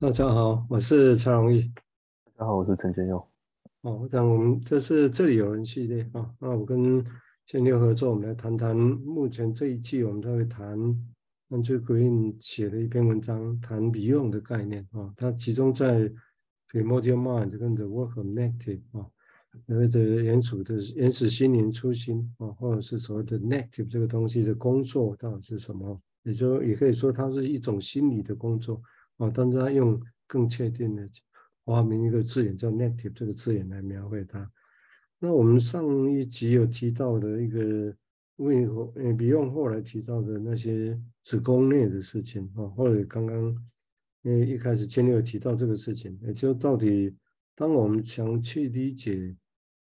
大家好，我是蔡荣义。大家好，我是陈建佑。哦，那我们这是这里有人系列啊。那我跟建佑合作，我们来谈谈目前这一季我们都会谈 Andrew Green 写的一篇文章，谈 Beyond 的概念啊。它集中在 Primordial Mind 跟 The Work of Negative 啊，所谓的原始的原始心灵初心啊，或者是所谓的 Negative 这个东西的工作到底是什么？也就也可以说它是一种心理的工作。哦，但是他用更确定的发明一个字眼叫 “negative” 这个字眼来描绘它。那我们上一集有提到的一个为何呃比用后来提到的那些子宫内的事情啊，或者刚刚因为一开始前面有提到这个事情，也就到底当我们想去理解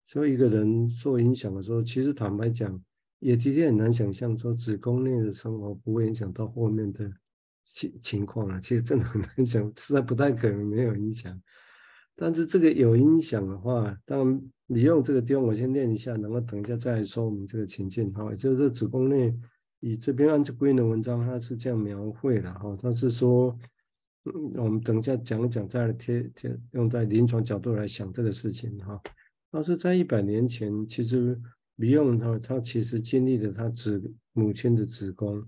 说一个人受影响的时候，其实坦白讲，也的确很难想象说子宫内的生活不会影响到后面的。情情况啊，其实真的很难想，实在不太可能没有影响。但是这个有影响的话，当然你用这个地方，我先念一下，然后等一下再说我们这个情境哈。也就是子宫内，以这边 Andrew Green 的文章，它是这样描绘的哈，它是说，嗯，我们等一下讲一讲，再来贴贴用在临床角度来想这个事情哈。但是在一百年前，其实李用他，他其实经历了他子母亲的子宫。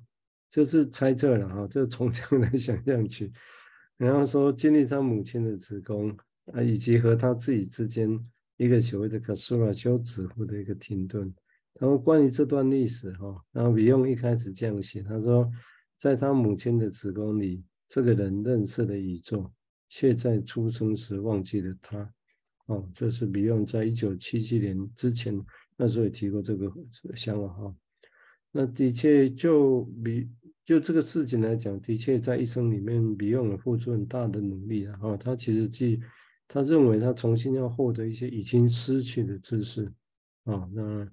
就是猜测了哈，就从这样来想象去，然后说经历他母亲的子宫啊，以及和他自己之间一个所谓的卡苏拉修子妇的一个停顿。然后关于这段历史哈，然后比用一开始这样写，他说，在他母亲的子宫里，这个人认识了宇宙，却在出生时忘记了他。哦，这是比用在一九七七年之前那时候也提过这个想法哈。那的确就比。就这个事情来讲，的确在一生里面，Beyond 付出很大的努力啊。哈，他其实既他认为他重新要获得一些已经失去的知识啊。那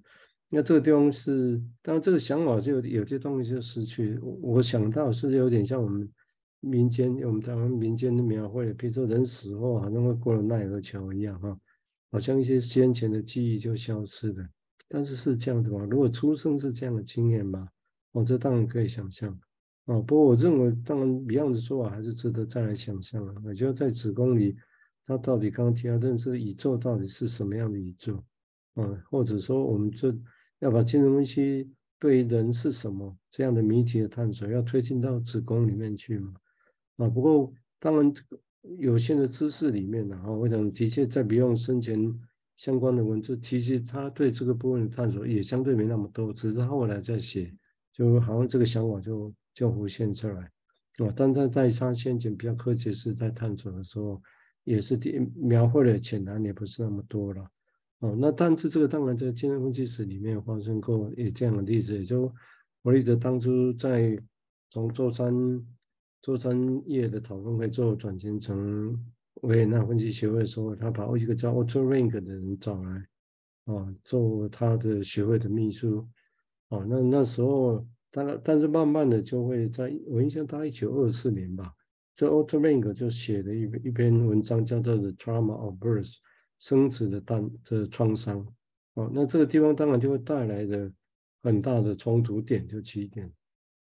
那这个地方是，当然这个想法就有些东西就失去。我想到是有点像我们民间，我们台湾民间的描绘，比如说人死后好像会过了奈何桥一样哈，好像一些先前的记忆就消失了。但是是这样的吗？如果出生是这样的经验吗？哦，这当然可以想象，啊，不过我认为，当然，Beyond 的说法还是值得再来想象啊。我觉得在子宫里，他到底刚刚提到认识宇宙到底是什么样的宇宙，啊，或者说，我们这要把精神分析对于人是什么这样的谜题的探索，要推进到子宫里面去嘛？啊，不过当然，有限的知识里面呢，啊，我想的确在不用生前相关的文字，其实他对这个部分的探索也相对没那么多，只是后来在写。就好像这个想法就就浮现出来，啊，但在在上先前比较科学式在探索的时候，也是第描绘的浅谈也不是那么多了，哦，那但是这个当然在精神分析史里面发生过也这样的例子，也就弗洛伊德当初在从做三做三页的讨论会之后转型成维也纳分析学会的时候，他把一个叫 Otto Rank 的人找来，啊，做他的学会的秘书。哦，那那时候，当然，但是慢慢的就会在，我印象大概一九二四年吧，这 Otto Rank 就写了一一篇文章，叫做《The Trauma of Birth》，生殖的诞的创伤。哦，那这个地方当然就会带来的很大的冲突点，就起点。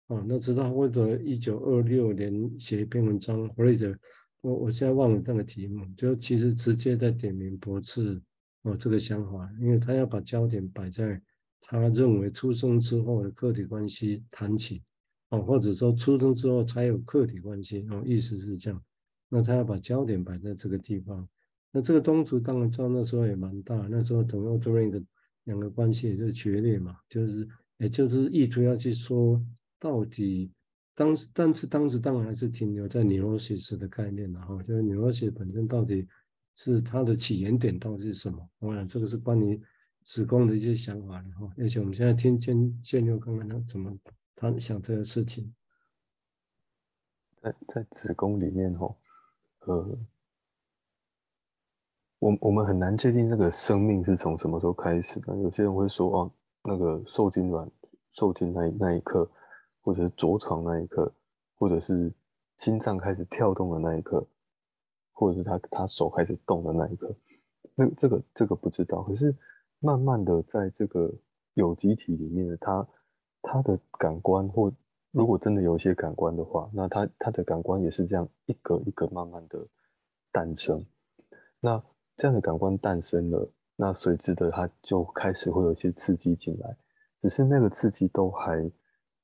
哦，那直到或者一九二六年写一篇文章，或者我我现在忘了那个题目，就其实直接在点名驳斥哦这个想法，因为他要把焦点摆在。他认为出生之后的客体关系谈起，哦，或者说出生之后才有客体关系，哦，意思是这样。那他要把焦点摆在这个地方。那这个东西当然照那时候也蛮大，那时候等于 Otto Rank 的两个关系也就是决裂嘛，就是也就是意图要去说到底当时，但是当时当然还是停留在 neurosis 的概念的哈，就是 neurosis 本身到底是它的起源点到底是什么？我想这个是关于。子宫的一些想法，然后，而且我们现在听建建佑看看他怎么他想这个事情，在在子宫里面哈，呃，我我们很难界定那个生命是从什么时候开始的。有些人会说，哦，那个受精卵受精那那一刻，或者是着床那一刻，或者是心脏开始跳动的那一刻，或者是他他手开始动的那一刻，那这个这个不知道，可是。慢慢的，在这个有机体里面，它它的感官或如果真的有一些感官的话，那他他的感官也是这样一个一个慢慢的诞生。那这样的感官诞生了，那随之的它就开始会有一些刺激进来，只是那个刺激都还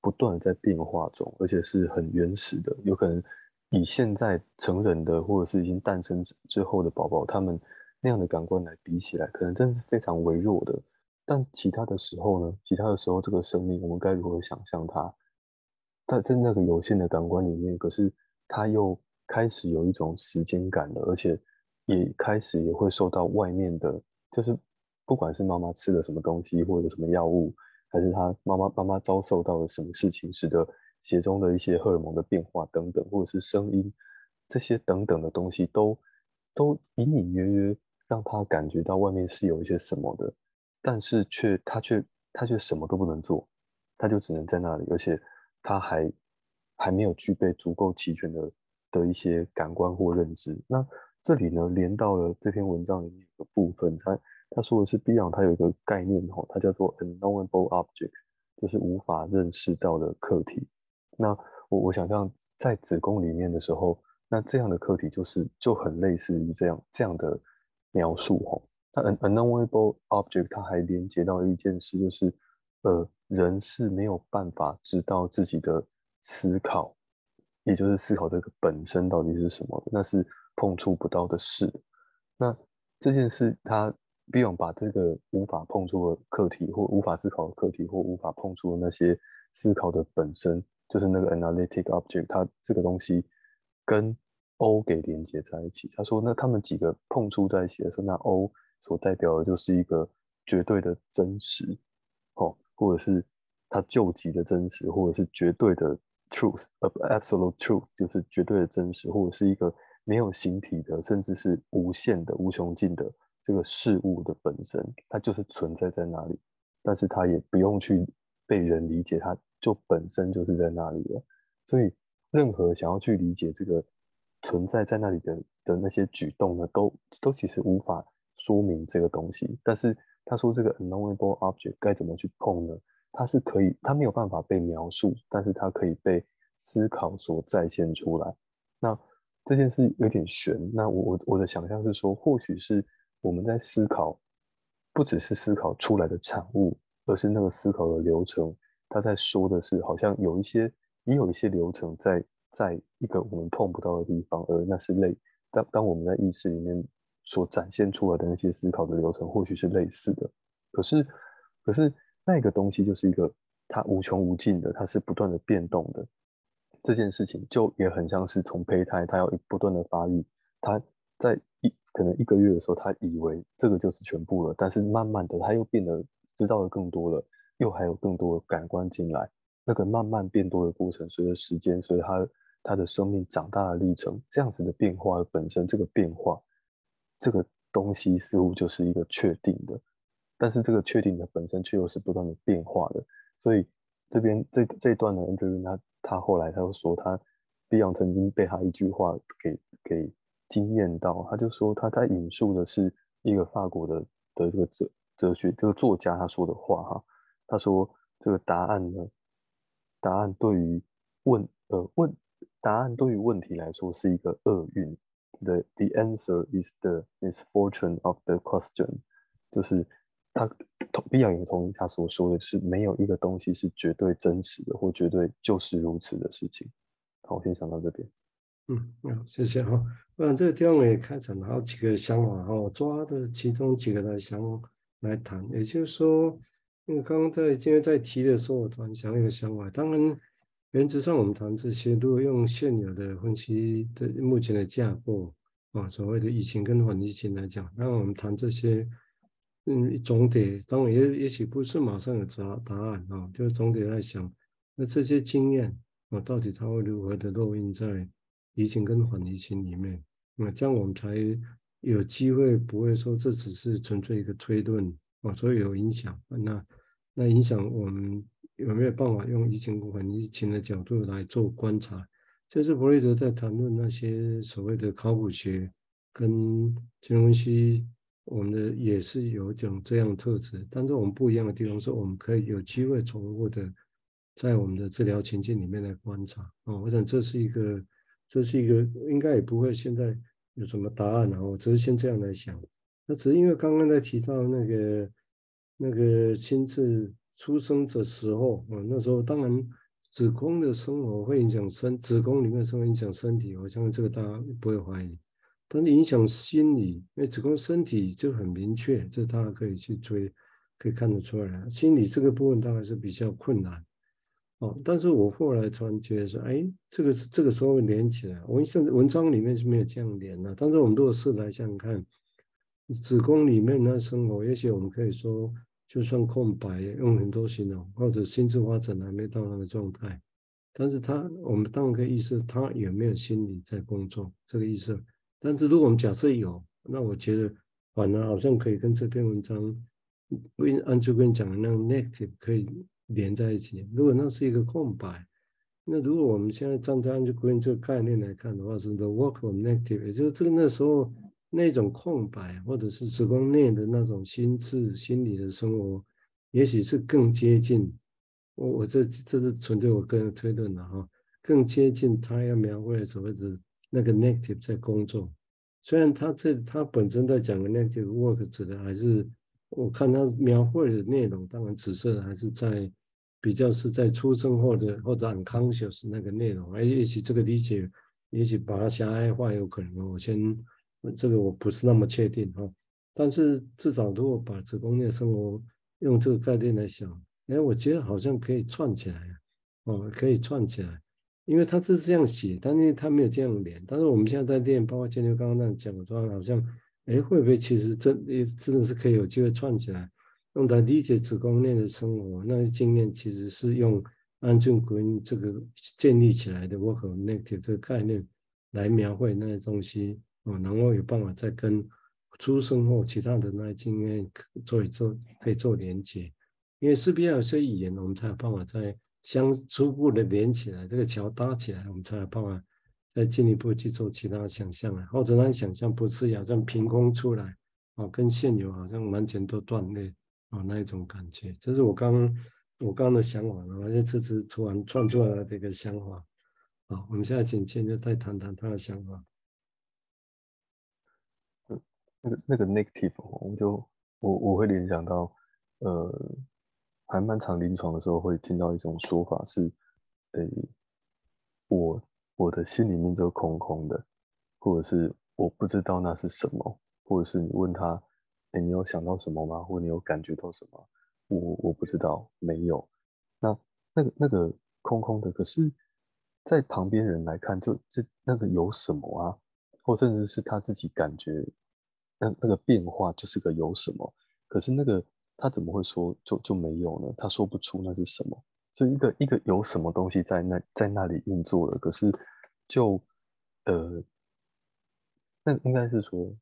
不断在变化中，而且是很原始的，有可能以现在成人的或者是已经诞生之后的宝宝，他们那样的感官来比起来，可能真的是非常微弱的。但其他的时候呢？其他的时候，这个生命我们该如何想象它？它在那个有限的感官里面，可是它又开始有一种时间感了，而且也开始也会受到外面的，就是不管是妈妈吃了什么东西，或者什么药物，还是他妈妈妈妈遭受到了什么事情，使得血中的一些荷尔蒙的变化等等，或者是声音这些等等的东西，都都隐隐约约让他感觉到外面是有一些什么的。但是却他却他却什么都不能做，他就只能在那里，而且他还还没有具备足够齐全的的一些感官或认知。那这里呢，连到了这篇文章里面的部分，他他说的是 Beyond，他有一个概念哈，它叫做 unknowable object，就是无法认识到的课题。那我我想象在子宫里面的时候，那这样的课题就是就很类似于这样这样的描述哈。它 unknowable object，它还连接到一件事，就是呃，人是没有办法知道自己的思考，也就是思考这个本身到底是什么，那是碰触不到的事。那这件事，它 Beyond 把这个无法碰触的课题，或无法思考的课题，或无法碰触的那些思考的本身，就是那个 analytic object，它这个东西跟 O 给连接在一起。他说，那他们几个碰触在一起的时候，那 O。所代表的就是一个绝对的真实，哦，或者是它究极的真实，或者是绝对的 truth，absolute truth，就是绝对的真实，或者是一个没有形体的，甚至是无限的、无穷尽的这个事物的本身，它就是存在在那里，但是它也不用去被人理解，它就本身就是在那里了。所以，任何想要去理解这个存在在那里的的那些举动呢，都都其实无法。说明这个东西，但是他说这个 unknowable object 该怎么去碰呢？它是可以，它没有办法被描述，但是它可以被思考所再现出来。那这件事有点悬。那我我我的想象是说，或许是我们在思考，不只是思考出来的产物，而是那个思考的流程。他在说的是，好像有一些，也有一些流程在在一个我们碰不到的地方，而那是类当当我们在意识里面。所展现出来的那些思考的流程，或许是类似的，可是，可是那个东西就是一个它无穷无尽的，它是不断的变动的。这件事情就也很像是从胚胎，它要不断的发育，它在一可能一个月的时候，它以为这个就是全部了，但是慢慢的，它又变得知道的更多了，又还有更多的感官进来，那个慢慢变多的过程，随着时间，随着它他的生命长大的历程，这样子的变化本身，这个变化。这个东西似乎就是一个确定的，但是这个确定的本身却又是不断的变化的。所以这边这这一段呢，Andrew 他他后来他又说，他 Beyond 曾经被他一句话给给惊艳到，他就说他在引述的是一个法国的的这个哲哲学这个作家他说的话哈，他说这个答案呢，答案对于问呃问答案对于问题来说是一个厄运。The the answer is the misfortune of the question，就是他同 Beyond 也同意他所说的，是没有一个东西是绝对真实的，或绝对就是如此的事情。好，我先讲到这边。嗯，好，谢谢哈。那这个地方我也开展了好几个想法哈，我抓的其中几个来想来谈。也就是说，因为刚刚在今天在提的时候，我突然想一个想法，当然。原则上，我们谈这些，如果用现有的分析的目前的架构啊，所谓的疫情跟反疫情来讲，那我们谈这些，嗯，总得当然也也许不是马上有答答案啊，就总得来想，那这些经验啊，到底它会如何的烙印在疫情跟反疫情里面？那这样我们才有机会不会说这只是纯粹一个推论啊，所以有影响，那那影响我们。有没有办法用疫情跟反疫情的角度来做观察？这是弗洛伊德在谈论那些所谓的考古学跟金融分析，我们的也是有一种这样的特质。但是我们不一样的地方是，我们可以有机会重复的在我们的治疗情境里面来观察啊。我想这是一个，这是一个应该也不会现在有什么答案，然后我只是先这样来想。那只是因为刚刚在提到那个那个亲自出生的时候啊，那时候当然子宫的生活会影响身，子宫里面生活影响身体，我相信这个大家不会怀疑。但是影响心理，因为子宫身体就很明确，这大家可以去追，可以看得出来。心理这个部分当然是比较困难。哦，但是我后来突然觉得说，哎，这个是这个时候连起来，我甚至文章里面是没有这样连的。但是我们如果试来想想看，子宫里面那生活，也许我们可以说，就算空白，用很多形容，或者心智发展还没到那个状态，但是他，我们当然可以意识他有没有心理在工作，这个意思。但是如果我们假设有，那我觉得反而好像可以跟这篇文章，按就跟你讲的那个 negative 可以连在一起。如果那是一个空白，那如果我们现在站在 Andrew Green 这个概念来看的话，是 the work of negative，也就是这个那时候那种空白，或者是子宫内的那种心智、心理的生活，也许是更接近我我这这是纯粹我个人推论的哈，更接近他要描绘所谓的。那个 negative 在工作，虽然他这他本身在讲的 negative work 指的还是，我看他描绘的内容，当然指涉的还是在比较是在出生后的或者 unconscious 那个内容，而也许这个理解，也许把它狭隘化有可能，我先这个我不是那么确定哈，但是至少如果把子宫内生活用这个概念来想，哎，我觉得好像可以串起来，哦，可以串起来。因为他是这样写，但是他没有这样连。但是我们现在在练，包括建牛刚刚那样讲的话，好像，哎，会不会其实真真的是可以有机会串起来，用来理解子宫内的生活？那些经验其实是用 Andrew Green 这个建立起来的 work of negative 这个概念来描绘那些东西哦，然后有办法再跟出生后其他的那些经验做一做，可以做连接。因为势必要有些语言，我们才有办法再。相初步的连起来，这个桥搭起来，我们才有办法再进一步去做其他想象啊，或者让想象不是好像凭空出来啊，跟现有好像完全都断裂啊那一种感觉，这是我刚我刚刚的想法，而且这次突然创作了这个想法。好，我们现在请倩就再谈谈他的想法。那个那个 negative，我就我我会联想到呃。还蛮常临床的时候会听到一种说法是，诶，我我的心里面就空空的，或者是我不知道那是什么，或者是你问他，诶，你有想到什么吗？或你有感觉到什么？我我不知道，没有。那那个那个空空的，可是，在旁边人来看，就这那个有什么啊？或甚至是他自己感觉，那那个变化就是个有什么？可是那个。他怎么会说就就没有呢？他说不出那是什么，就一个一个有什么东西在那在那里运作了，可是就呃，那应该是说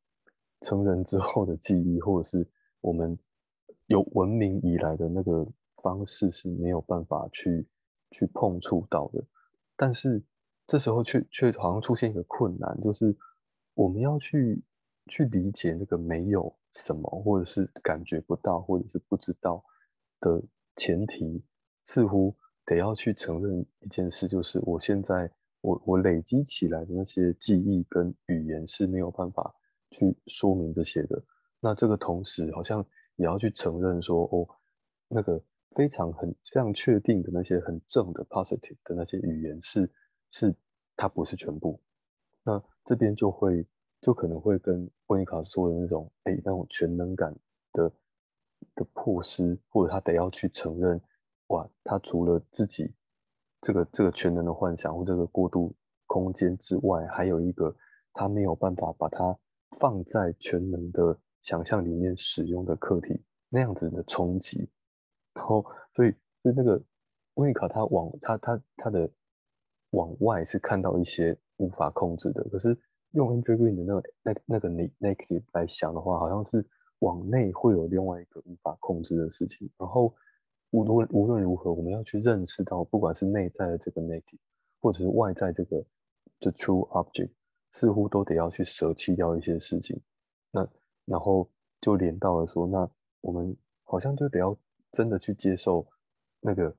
成人之后的记忆，或者是我们有文明以来的那个方式是没有办法去去碰触到的。但是这时候却却好像出现一个困难，就是我们要去去理解那个没有。什么，或者是感觉不到，或者是不知道的前提，似乎得要去承认一件事，就是我现在我我累积起来的那些记忆跟语言是没有办法去说明这些的。那这个同时，好像也要去承认说，哦，那个非常很非常确定的那些很正的 positive 的那些语言是是它不是全部。那这边就会。就可能会跟温尼卡说的那种，哎，那种全能感的的破失，或者他得要去承认，哇，他除了自己这个这个全能的幻想或这个过渡空间之外，还有一个他没有办法把它放在全能的想象里面使用的课题，那样子的冲击。然后，所以就那个温尼卡他往他他他的往外是看到一些无法控制的，可是。用 Andrew Green 的那个那那个 negative 来想的话，好像是往内会有另外一个无法控制的事情。然后无论无论如何，我们要去认识到，不管是内在的这个 negative，或者是外在这个 the true object，似乎都得要去舍弃掉一些事情。那然后就连到了说，那我们好像就得要真的去接受那个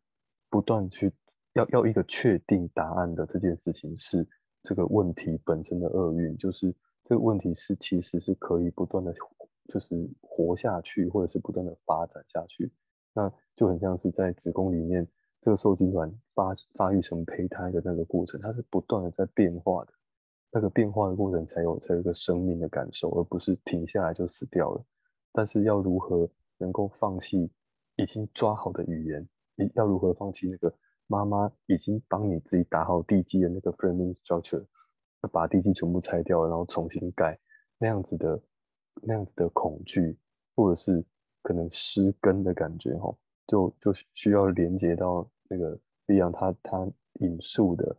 不断去要要一个确定答案的这件事情是这个问题本身的厄运，就是这个问题是其实是可以不断的，就是活下去，或者是不断的发展下去。那就很像是在子宫里面这个受精卵发发育成胚胎的那个过程，它是不断的在变化的。那个变化的过程才有才有一个生命的感受，而不是停下来就死掉了。但是要如何能够放弃已经抓好的语言？要如何放弃那个妈妈已经帮你自己打好地基的那个 framing structure，把地基全部拆掉，然后重新盖那样子的那样子的恐惧，或者是可能失根的感觉，哈，就就需要连接到那个 Beyond 他他引述的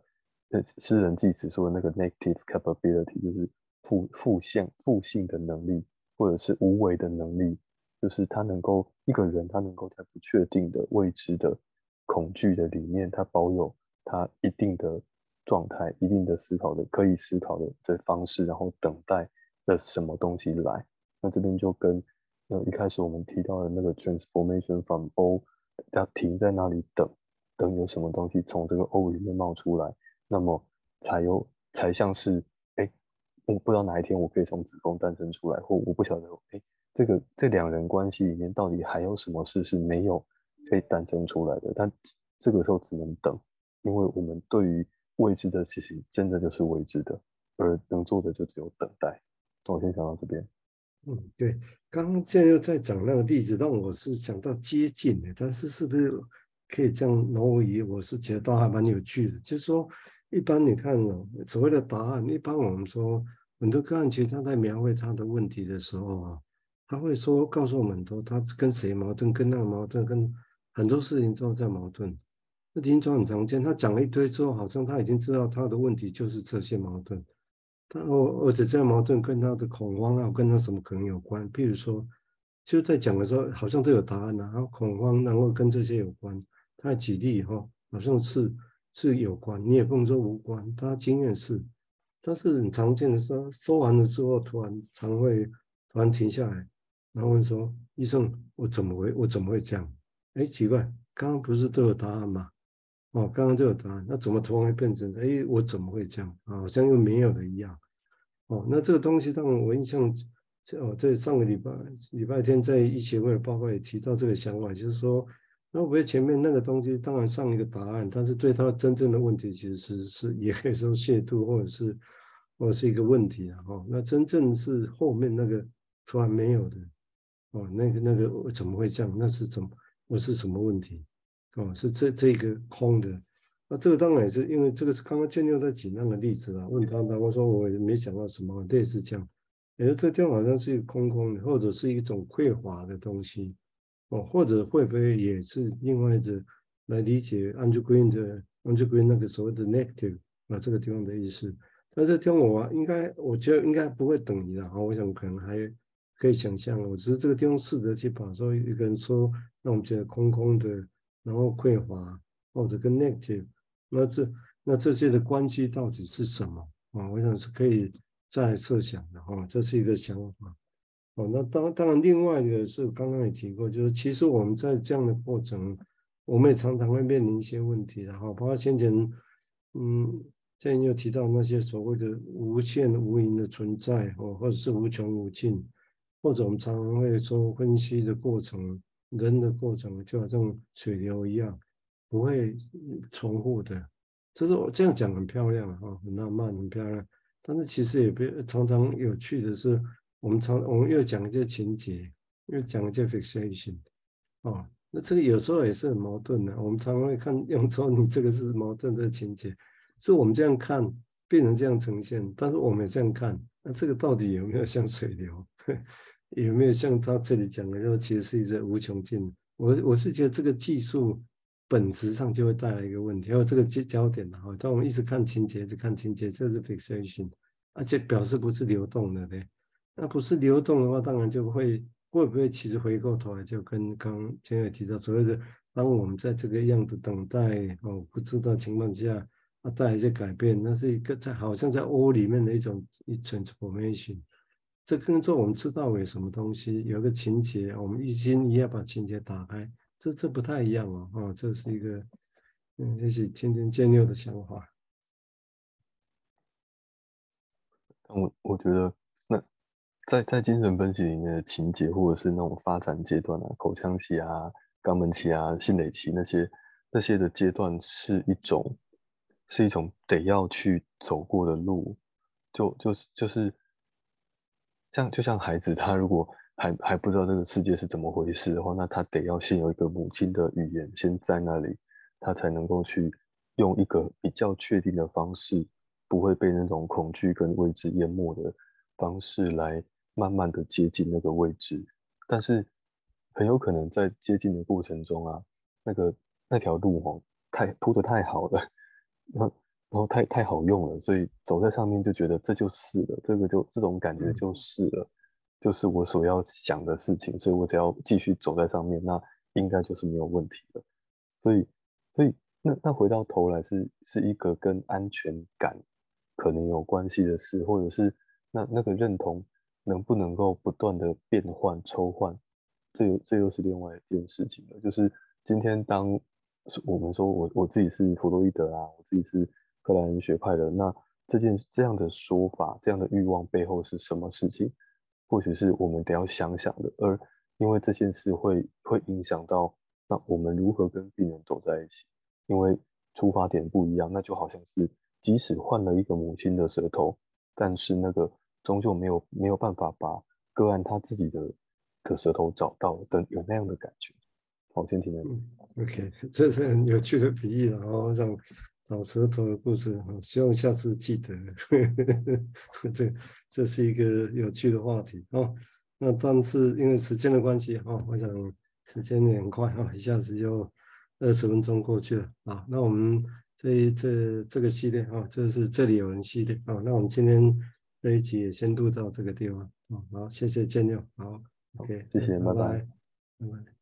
那。诗人济慈说的那个 negative capability，就是负负性负性的能力，或者是无为的能力，就是他能够一个人，他能够在不确定的未知的恐惧的里面，他保有他一定的状态，一定的思考的可以思考的这方式，然后等待着什么东西来。那这边就跟呃一开始我们提到的那个 transformation from O，要停在那里等，等有什么东西从这个 O 里面冒出来。那么才有才像是哎，我不知道哪一天我可以从子宫诞生出来，或我不晓得哎，这个这两人关系里面到底还有什么事是没有可以诞生出来的？但这个时候只能等，因为我们对于未知的事情真的就是未知的，而能做的就只有等待。我先讲到这边。嗯，对，刚刚现在又在讲那个例子，但我是讲到接近的，但是是不是可以这样挪移？我是觉得还蛮有趣的，就是说。一般你看哦，所谓的答案，一般我们说很多个案，其实他在描绘他的问题的时候啊，他会说告诉我们说他跟谁矛盾，跟那个矛盾，跟很多事情都在矛盾。那临床很常见，他讲了一堆之后，好像他已经知道他的问题就是这些矛盾，他而且这些矛盾跟他的恐慌啊，跟他什么可能有关？譬如说，就在讲的时候，好像都有答案啊，然后恐慌然后跟这些有关。他举例哈，好像是。是有关，你也不能说无关。他经验是，但是很常见的说，说完了之后，突然常会突然停下来，然后问说：“医生，我怎么会我怎么会这样？哎，奇怪，刚刚不是都有答案吗？哦，刚刚都有答案，那怎么突然变成哎，我怎么会这样？啊，好像又没有了一样。哦，那这个东西，当然我印象，哦，在上个礼拜礼拜天在医协会的报告也提到这个想法，就是说。那我觉得前面那个东西当然上一个答案，但是对他真正的问题其实是是也可以说亵渎或者是或者是一个问题啊哦。那真正是后面那个突然没有的哦，那个那个怎么会这样？那是怎么？我是什么问题？哦，是这这个空的。那这个当然也是因为这个是刚刚建六在举那个例子啊，问他他我说我也没想到什么，类似这样，也就这地方好像是一个空空的，或者是一种匮乏的东西。哦，或者会不会也是另外的来理解 Andrew Green 的 Andrew Green 那个所谓的 negative 啊这个地方的意思？但是听我，应该我觉得应该不会等于的哈，我想可能还可以想象。我只是这个地方试着去把说一个人说让我们觉得空空的，然后匮乏或者跟 negative，那这那这些的关系到底是什么啊？我想是可以再设想的哈，这是一个想法。哦，那当当然，另外一个是刚刚也提过，就是其实我们在这样的过程，我们也常常会面临一些问题，然后包括先前，嗯，之前又提到那些所谓的无限无垠的存在，哦，或者是无穷无尽，或者我们常常会说分析的过程，人的过程就好像水流一样，不会重复的。这是我这样讲很漂亮哈，很浪漫，很漂亮，但是其实也别常常有趣的是。我们常我们又讲一些情节，又讲一些 fixation，哦，那这个有时候也是很矛盾的。我们常常会看用说你这个是矛盾的情节，是我们这样看变成这样呈现，但是我们也这样看，那这个到底有没有像水流，有没有像他这里讲的，说其实是一个无穷尽？我我是觉得这个技术本质上就会带来一个问题，还有这个焦焦点的哈，当我们一直看情节，就看情节，这是 fixation，而且表示不是流动的，对。那不是流动的话，当然就会会不会其实回过头来就跟刚前面提到所谓的，当我们在这个样子等待哦不知道情况下啊带来一些改变，那是一个在好像在 O 里面的一种一 transformation。这跟着我们知道有什么东西，有个情节，我们一心一意要把情节打开，这这不太一样哦，啊，这是一个嗯，也许天天见六的想法。我我觉得，那在在精神分析里面的情节，或者是那种发展阶段啊，口腔期啊、肛门期啊、性蕾期那些那些的阶段，是一种是一种得要去走过的路，就就是就是像就像孩子，他如果还还不知道这个世界是怎么回事的话，那他得要先有一个母亲的语言先在那里，他才能够去用一个比较确定的方式。不会被那种恐惧跟未知淹没的方式来慢慢的接近那个位置，但是很有可能在接近的过程中啊，那个那条路哦，太铺得太好了，那然后太太好用了，所以走在上面就觉得这就是了，这个就这种感觉就是了，就是我所要想的事情，所以我只要继续走在上面，那应该就是没有问题了，所以所以那那回到头来是是一个跟安全感。可能有关系的事，或者是那那个认同能不能够不断的变换抽换，这又这又是另外一件事情了。就是今天当我们说我我自己是弗洛伊德啊，我自己是克莱恩学派的，那这件这样的说法，这样的欲望背后是什么事情？或许是我们得要想想的。而因为这件事会会影响到那我们如何跟病人走在一起，因为出发点不一样，那就好像是。即使换了一个母亲的舌头，但是那个终究没有没有办法把个案他自己的的舌头找到的有那样的感觉。好，先听听。嗯，OK，这是很有趣的比喻，然后让找舌头的故事，希望下次记得。这这是一个有趣的话题哦。那但是因为时间的关系哈，我想时间也很快哈，一下子就二十分钟过去了啊。那我们。这一这这个系列啊，这是这里有人系列啊，那我们今天这一集也先录到这个地方啊，好，谢谢建六，好，OK，谢谢，拜拜，拜拜。